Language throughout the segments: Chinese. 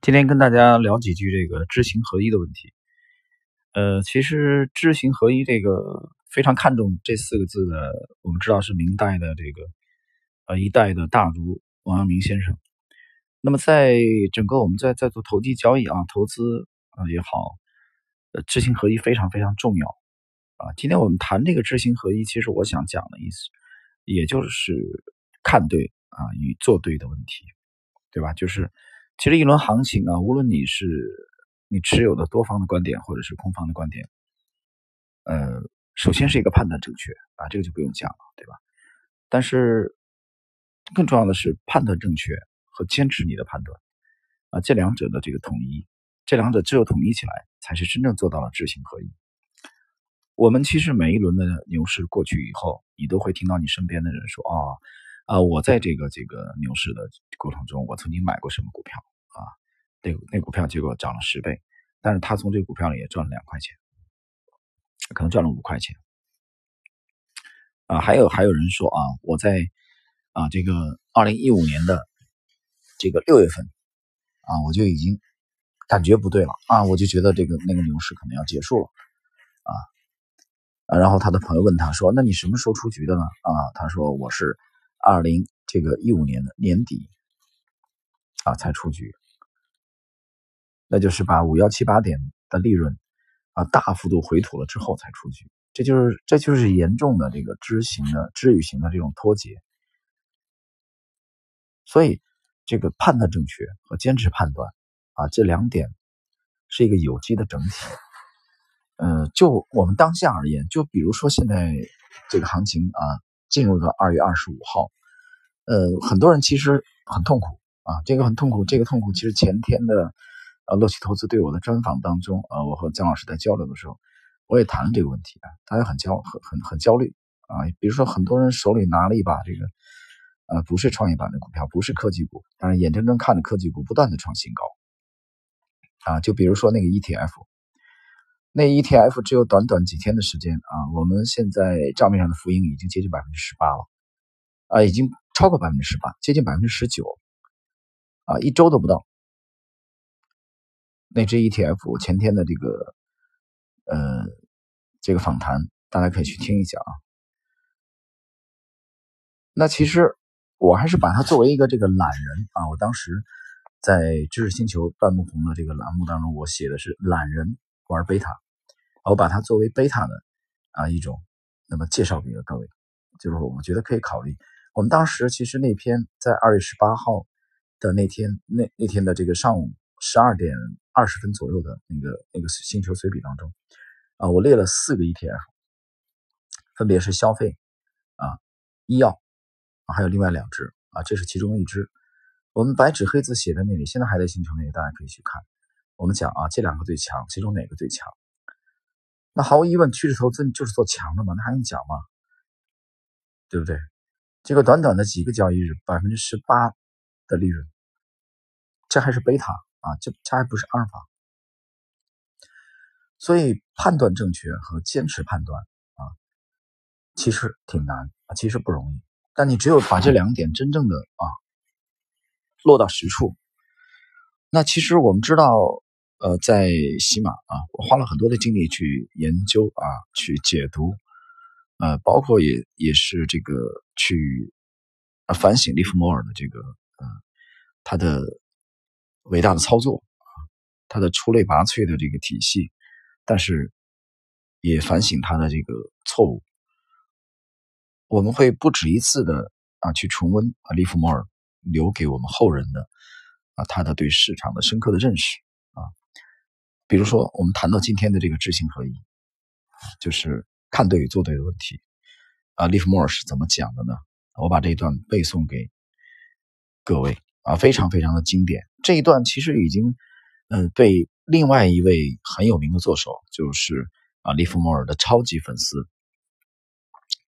今天跟大家聊几句这个知行合一的问题。呃，其实知行合一这个非常看重这四个字的，我们知道是明代的这个呃一代的大儒王阳明先生。那么在整个我们在在做投机交易啊、投资啊也好，呃，知行合一非常非常重要啊。今天我们谈这个知行合一，其实我想讲的意思，也就是看对啊与做对的问题，对吧？就是。其实一轮行情啊，无论你是你持有的多方的观点，或者是空方的观点，呃，首先是一个判断正确啊，这个就不用讲了，对吧？但是更重要的是判断正确和坚持你的判断啊，这两者的这个统一，这两者只有统一起来，才是真正做到了知行合一。我们其实每一轮的牛市过去以后，你都会听到你身边的人说啊。啊，我在这个这个牛市的过程中，我曾经买过什么股票啊？那那股票结果涨了十倍，但是他从这个股票里也赚了两块钱，可能赚了五块钱。啊，还有还有人说啊，我在啊这个二零一五年的这个六月份啊，我就已经感觉不对了啊，我就觉得这个那个牛市可能要结束了啊啊，然后他的朋友问他说：“那你什么时候出局的呢？”啊，他说：“我是。”二零这个一五年的年底啊才出局，那就是把五幺七八点的利润啊大幅度回吐了之后才出局，这就是这就是严重的这个知行的知与行的这种脱节。所以这个判断正确和坚持判断啊这两点是一个有机的整体。嗯，就我们当下而言，就比如说现在这个行情啊。进入到二月二十五号，呃，很多人其实很痛苦啊，这个很痛苦。这个痛苦其实前天的呃乐奇投资对我的专访当中呃，我和姜老师在交流的时候，我也谈了这个问题啊，大家很焦很很很焦虑啊。比如说很多人手里拿了一把这个呃不是创业板的股票，不是科技股，但是眼睁睁看着科技股不断的创新高啊。就比如说那个 ETF。那 ETF 只有短短几天的时间啊，我们现在账面上的浮盈已经接近百分之十八了，啊，已经超过百分之十八，接近百分之十九，啊，一周都不到。那只 ETF 前天的这个，呃，这个访谈，大家可以去听一下啊。那其实我还是把它作为一个这个懒人啊，我当时在知识星球半木红的这个栏目当中，我写的是懒人。玩贝塔，我把它作为贝塔的啊一种，那么介绍给各位，就是我们觉得可以考虑。我们当时其实那篇在二月十八号的那天，那那天的这个上午十二点二十分左右的那个那个星球随笔当中，啊，我列了四个 ETF，分别是消费啊、医药啊，还有另外两只啊，这是其中一只。我们白纸黑字写在那里，现在还在星球那里，大家可以去看。我们讲啊，这两个最强，其中哪个最强？那毫无疑问，趋势投资就是做强的嘛，那还用讲吗？对不对？这个短短的几个交易日，百分之十八的利润，这还是贝塔啊，这这还不是阿尔法。所以判断正确和坚持判断啊，其实挺难啊，其实不容易。但你只有把这两点真正的啊落到实处，那其实我们知道。呃，在喜马啊，我花了很多的精力去研究啊，去解读，呃，包括也也是这个去反省利弗莫尔的这个呃他的伟大的操作啊，他的出类拔萃的这个体系，但是也反省他的这个错误。我们会不止一次的啊去重温啊利弗莫尔留给我们后人的啊他的对市场的深刻的认识。比如说，我们谈到今天的这个知行合一，就是看对与做对的问题啊。利弗莫尔是怎么讲的呢？我把这一段背诵给各位啊，非常非常的经典。这一段其实已经嗯被另外一位很有名的作手，就是啊利弗莫尔的超级粉丝。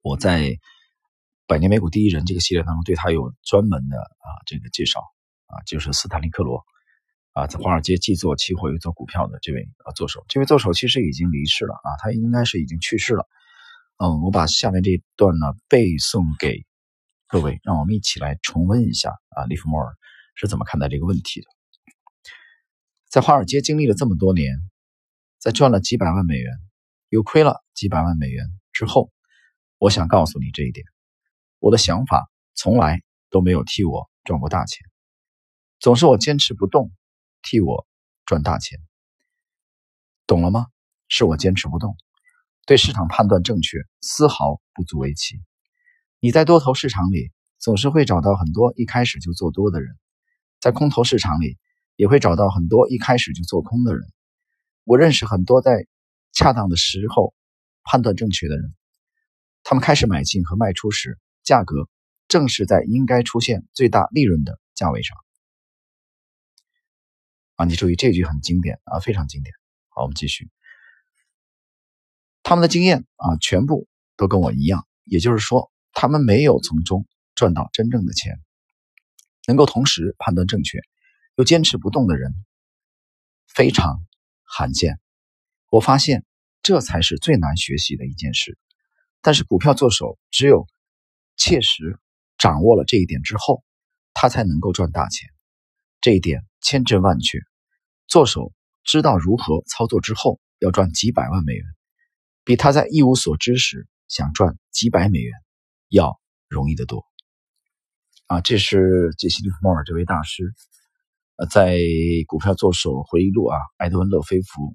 我在《百年美股第一人》这个系列当中，对他有专门的啊这个介绍啊，就是斯坦利克罗。啊，在华尔街既做期货又做股票的这位啊作手，这位作手其实已经离世了啊，他应该是已经去世了。嗯，我把下面这一段呢背诵给各位，让我们一起来重温一下啊，利弗莫尔是怎么看待这个问题的。在华尔街经历了这么多年，在赚了几百万美元，又亏了几百万美元之后，我想告诉你这一点：我的想法从来都没有替我赚过大钱，总是我坚持不动，替我赚大钱。懂了吗？是我坚持不动，对市场判断正确，丝毫不足为奇。你在多头市场里总是会找到很多一开始就做多的人，在空头市场里也会找到很多一开始就做空的人。我认识很多在恰当的时候判断正确的人，他们开始买进和卖出时，价格正是在应该出现最大利润的价位上。啊，你注意这句很经典啊，非常经典。好，我们继续。他们的经验啊，全部都跟我一样，也就是说，他们没有从中赚到真正的钱。能够同时判断正确又坚持不动的人，非常罕见。我发现这才是最难学习的一件事。但是股票做手只有切实掌握了这一点之后，他才能够赚大钱。这一点千真万确。做手。知道如何操作之后，要赚几百万美元，比他在一无所知时想赚几百美元要容易得多。啊，这是杰西·利弗莫尔这位大师，呃，在《股票作手回忆录》啊，埃德温·勒菲弗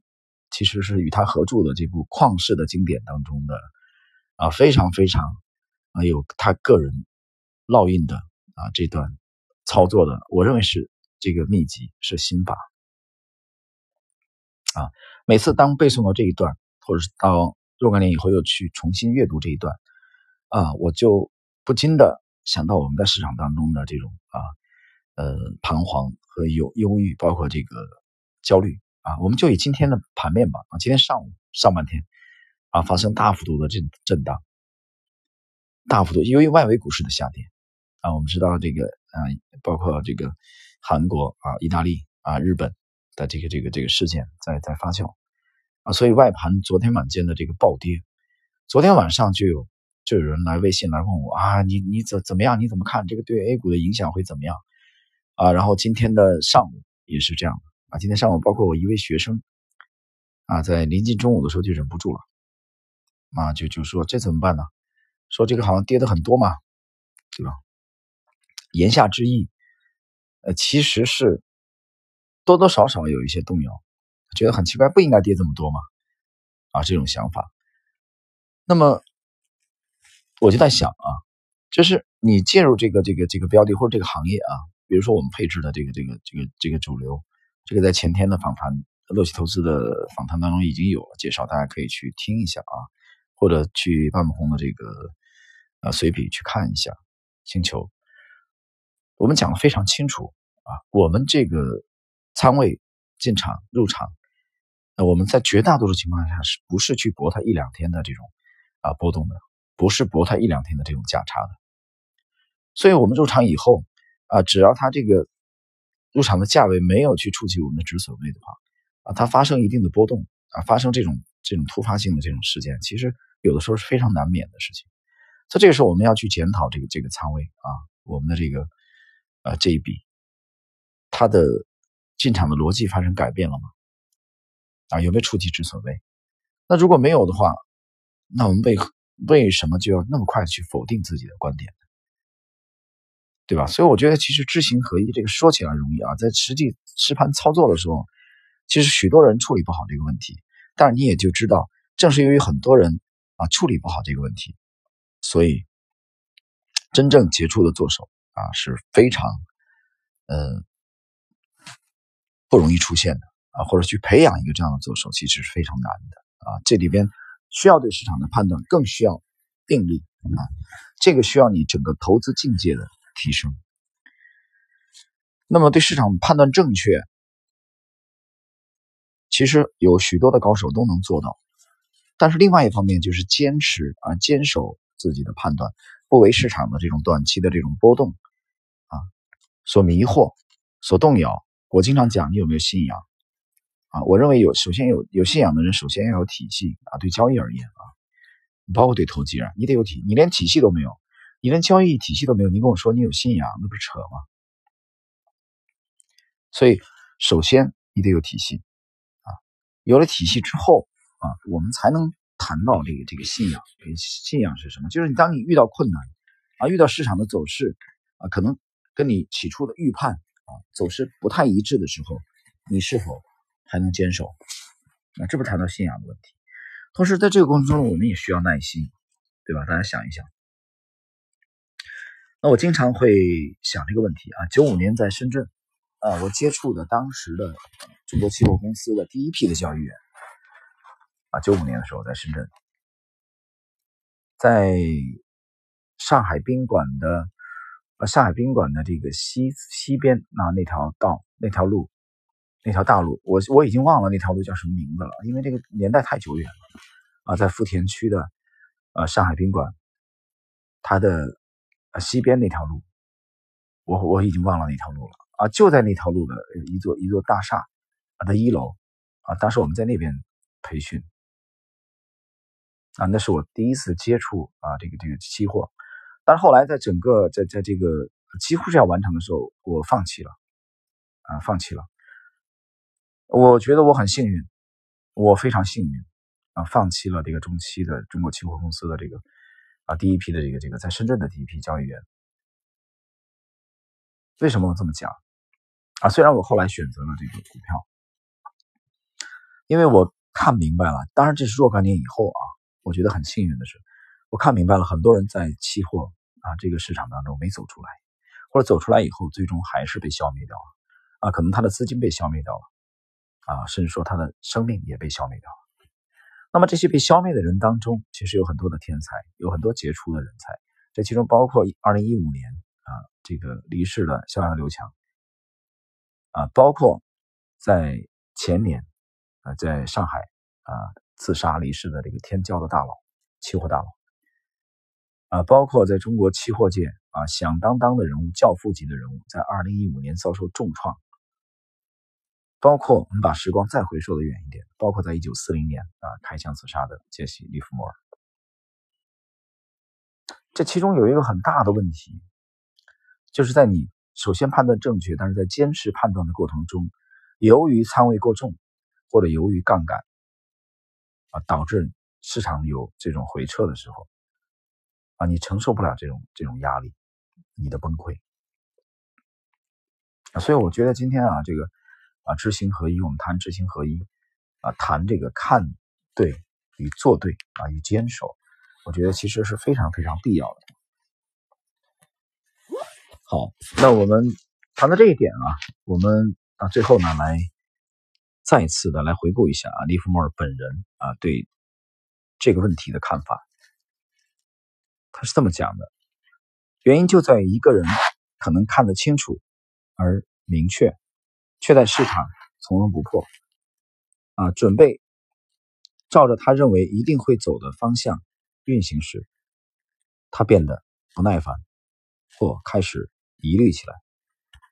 其实是与他合著的这部旷世的经典当中的啊，非常非常啊有他个人烙印的啊这段操作的，我认为是这个秘籍是心法。啊，每次当背诵到这一段，或者是到若干年以后又去重新阅读这一段，啊，我就不禁的想到我们在市场当中的这种啊，呃，彷徨和忧忧郁，包括这个焦虑啊。我们就以今天的盘面吧，啊，今天上午上半天啊，发生大幅度的震震荡，大幅度由于外围股市的下跌啊，我们知道这个啊，包括这个韩国啊、意大利啊、日本。的这个这个这个事件在在发酵啊，所以外盘昨天晚间的这个暴跌，昨天晚上就有就有人来微信来问我啊，你你怎怎么样？你怎么看这个对 A 股的影响会怎么样啊？然后今天的上午也是这样的啊，今天上午包括我一位学生啊，在临近中午的时候就忍不住了啊，就就说这怎么办呢？说这个好像跌的很多嘛，对吧？言下之意，呃，其实是。多多少少有一些动摇，觉得很奇怪，不应该跌这么多吗？啊，这种想法。那么我就在想啊，就是你介入这个这个这个标的或者这个行业啊，比如说我们配置的这个这个这个这个主流，这个在前天的访谈乐奇投资的访谈当中已经有了介绍，大家可以去听一下啊，或者去半亩红的这个呃随笔去看一下星球。我们讲的非常清楚啊，我们这个。仓位进场入场，那我们在绝大多数情况下是不是去博它一两天的这种啊波动的，不是博它一两天的这种价差的。所以我们入场以后啊，只要它这个入场的价位没有去触及我们的止损位的话啊，它发生一定的波动啊，发生这种这种突发性的这种事件，其实有的时候是非常难免的事情。所以这个时候我们要去检讨这个这个仓位啊，我们的这个啊这一笔它的。进场的逻辑发生改变了吗？啊，有没有触及止损位？那如果没有的话，那我们为为什么就要那么快去否定自己的观点？对吧？所以我觉得其实知行合一这个说起来容易啊，在实际实盘操作的时候，其实许多人处理不好这个问题。但是你也就知道，正是由于很多人啊处理不好这个问题，所以真正杰出的作手啊是非常嗯。不容易出现的啊，或者去培养一个这样的做手，其实是非常难的啊。这里边需要对市场的判断，更需要定力啊。这个需要你整个投资境界的提升。那么对市场判断正确，其实有许多的高手都能做到。但是另外一方面就是坚持啊，坚守自己的判断，不为市场的这种短期的这种波动啊所迷惑、所动摇。我经常讲，你有没有信仰啊？我认为有，首先有有信仰的人，首先要有体系啊。对交易而言啊，包括对投机啊，你得有体，你连体系都没有，你连交易体系都没有，你跟我说你有信仰，那不是扯吗？所以，首先你得有体系啊。有了体系之后啊，我们才能谈到这个这个信仰。信仰是什么？就是你当你遇到困难啊，遇到市场的走势啊，可能跟你起初的预判啊走势不太一致的时候，你是否还能坚守？那这不谈到信仰的问题。同时，在这个过程中，我们也需要耐心，对吧？大家想一想。那我经常会想这个问题啊，九五年在深圳，啊，我接触的当时的中国期货公司的第一批的交易员，啊，九五年的时候在深圳，在上海宾馆的，呃，上海宾馆的这个西西边那那条道那条路，那条大路，我我已经忘了那条路叫什么名字了，因为这个年代太久远了，啊，在福田区的，呃，上海宾馆，它的。西边那条路，我我已经忘了那条路了啊！就在那条路的一座一座大厦啊的一楼啊，当时我们在那边培训啊，那是我第一次接触啊这个这个期货，但是后来在整个在在这个几乎是要完成的时候，我放弃了啊，放弃了。我觉得我很幸运，我非常幸运啊，放弃了这个中期的中国期货公司的这个。啊，第一批的这个这个在深圳的第一批交易员，为什么我这么讲？啊，虽然我后来选择了这个股票，因为我看明白了。当然这是若干年以后啊，我觉得很幸运的是，我看明白了很多人在期货啊这个市场当中没走出来，或者走出来以后最终还是被消灭掉了。啊，可能他的资金被消灭掉了，啊，甚至说他的生命也被消灭掉了。那么这些被消灭的人当中，其实有很多的天才，有很多杰出的人才，这其中包括二零一五年啊这个离世的逍遥刘强，啊，包括在前年啊在上海啊自杀离世的这个天骄的大佬，期货大佬，啊，包括在中国期货界啊响当当的人物，教父级的人物，在二零一五年遭受重创。包括我们把时光再回溯的远一点，包括在一九四零年啊开枪自杀的杰西·利弗莫尔，这其中有一个很大的问题，就是在你首先判断正确，但是在坚持判断的过程中，由于仓位过重或者由于杠杆啊，导致市场有这种回撤的时候啊，你承受不了这种这种压力，你的崩溃，所以我觉得今天啊这个。啊，知行合一，我们谈知行合一，啊，谈这个看对与做对啊，与坚守，我觉得其实是非常非常必要的。好，那我们谈到这一点啊，我们啊最后呢来再一次的来回顾一下啊，利弗莫尔本人啊对这个问题的看法，他是这么讲的：原因就在于一个人可能看得清楚而明确。却在市场从容不迫，啊，准备照着他认为一定会走的方向运行时，他变得不耐烦，或开始疑虑起来。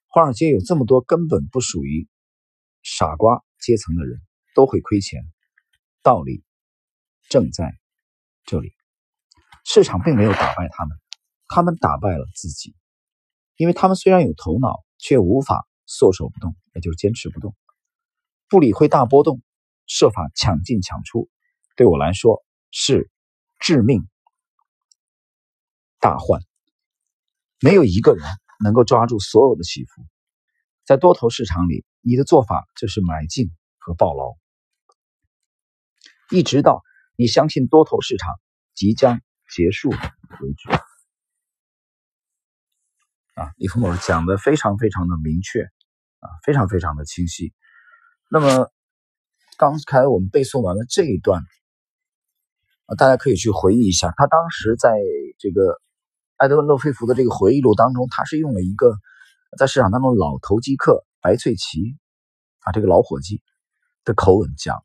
华尔街有这么多根本不属于傻瓜阶层的人，都会亏钱，道理正在这里。市场并没有打败他们，他们打败了自己，因为他们虽然有头脑，却无法。缩手不动，也就是坚持不动，不理会大波动，设法抢进抢出，对我来说是致命大患。没有一个人能够抓住所有的起伏。在多头市场里，你的做法就是买进和抱牢，一直到你相信多头市场即将结束为止。啊，利弗莫讲的非常非常的明确，啊，非常非常的清晰。那么刚才我们背诵完了这一段，啊，大家可以去回忆一下，他当时在这个埃德温·洛菲弗的这个回忆录当中，他是用了一个在市场当中老投机客白翠奇啊，这个老伙计的口吻讲，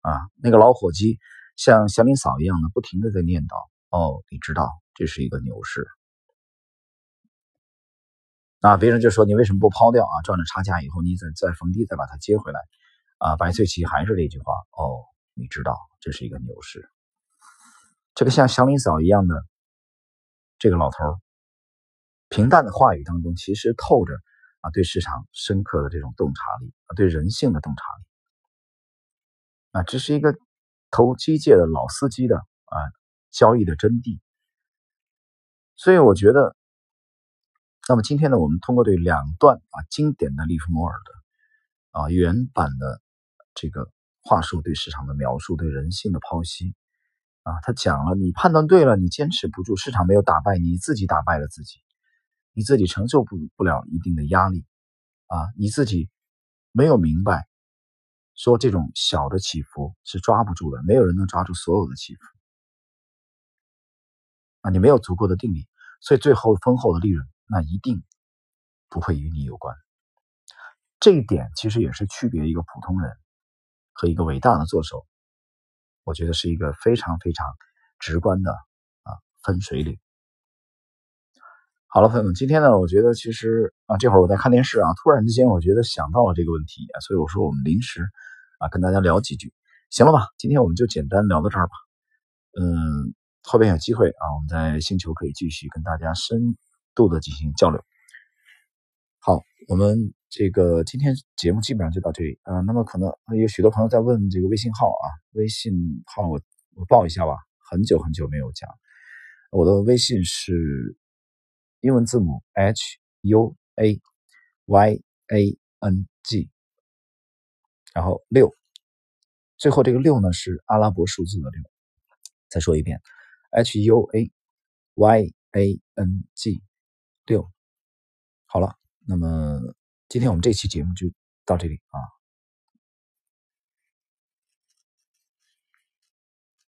啊，那个老伙计像祥林嫂一样的不停的在念叨，哦，你知道这是一个牛市。啊，别人就说你为什么不抛掉啊？赚了差价以后，你再再逢低再把它接回来，啊，白翠奇还是这句话哦，你知道这是一个牛市。这个像祥林嫂一样的这个老头，平淡的话语当中，其实透着啊，对市场深刻的这种洞察力啊，对人性的洞察力啊，这是一个投机界的老司机的啊交易的真谛。所以我觉得，那么今天呢，我们通过对两段啊经典的利弗莫尔的啊原版的这个话术对市场的描述，对人性的剖析啊，他讲了，你判断对了，你坚持不住，市场没有打败你，自己打败了自己。你自己承受不不了一定的压力，啊，你自己没有明白，说这种小的起伏是抓不住的，没有人能抓住所有的起伏，啊，你没有足够的定力，所以最后丰厚的利润那一定不会与你有关。这一点其实也是区别一个普通人和一个伟大的作手，我觉得是一个非常非常直观的啊分水岭。好了，朋友们，今天呢，我觉得其实啊，这会儿我在看电视啊，突然之间我觉得想到了这个问题啊，所以我说我们临时啊跟大家聊几句，行了吧？今天我们就简单聊到这儿吧。嗯，后边有机会啊，我们在星球可以继续跟大家深度的进行交流。好，我们这个今天节目基本上就到这里啊。那么可能有许多朋友在问这个微信号啊，微信号我我报一下吧，很久很久没有讲，我的微信是。英文字母 H U A Y A N G，然后六，最后这个六呢是阿拉伯数字的六。再说一遍，H U A Y A N G 六。好了，那么今天我们这期节目就到这里啊。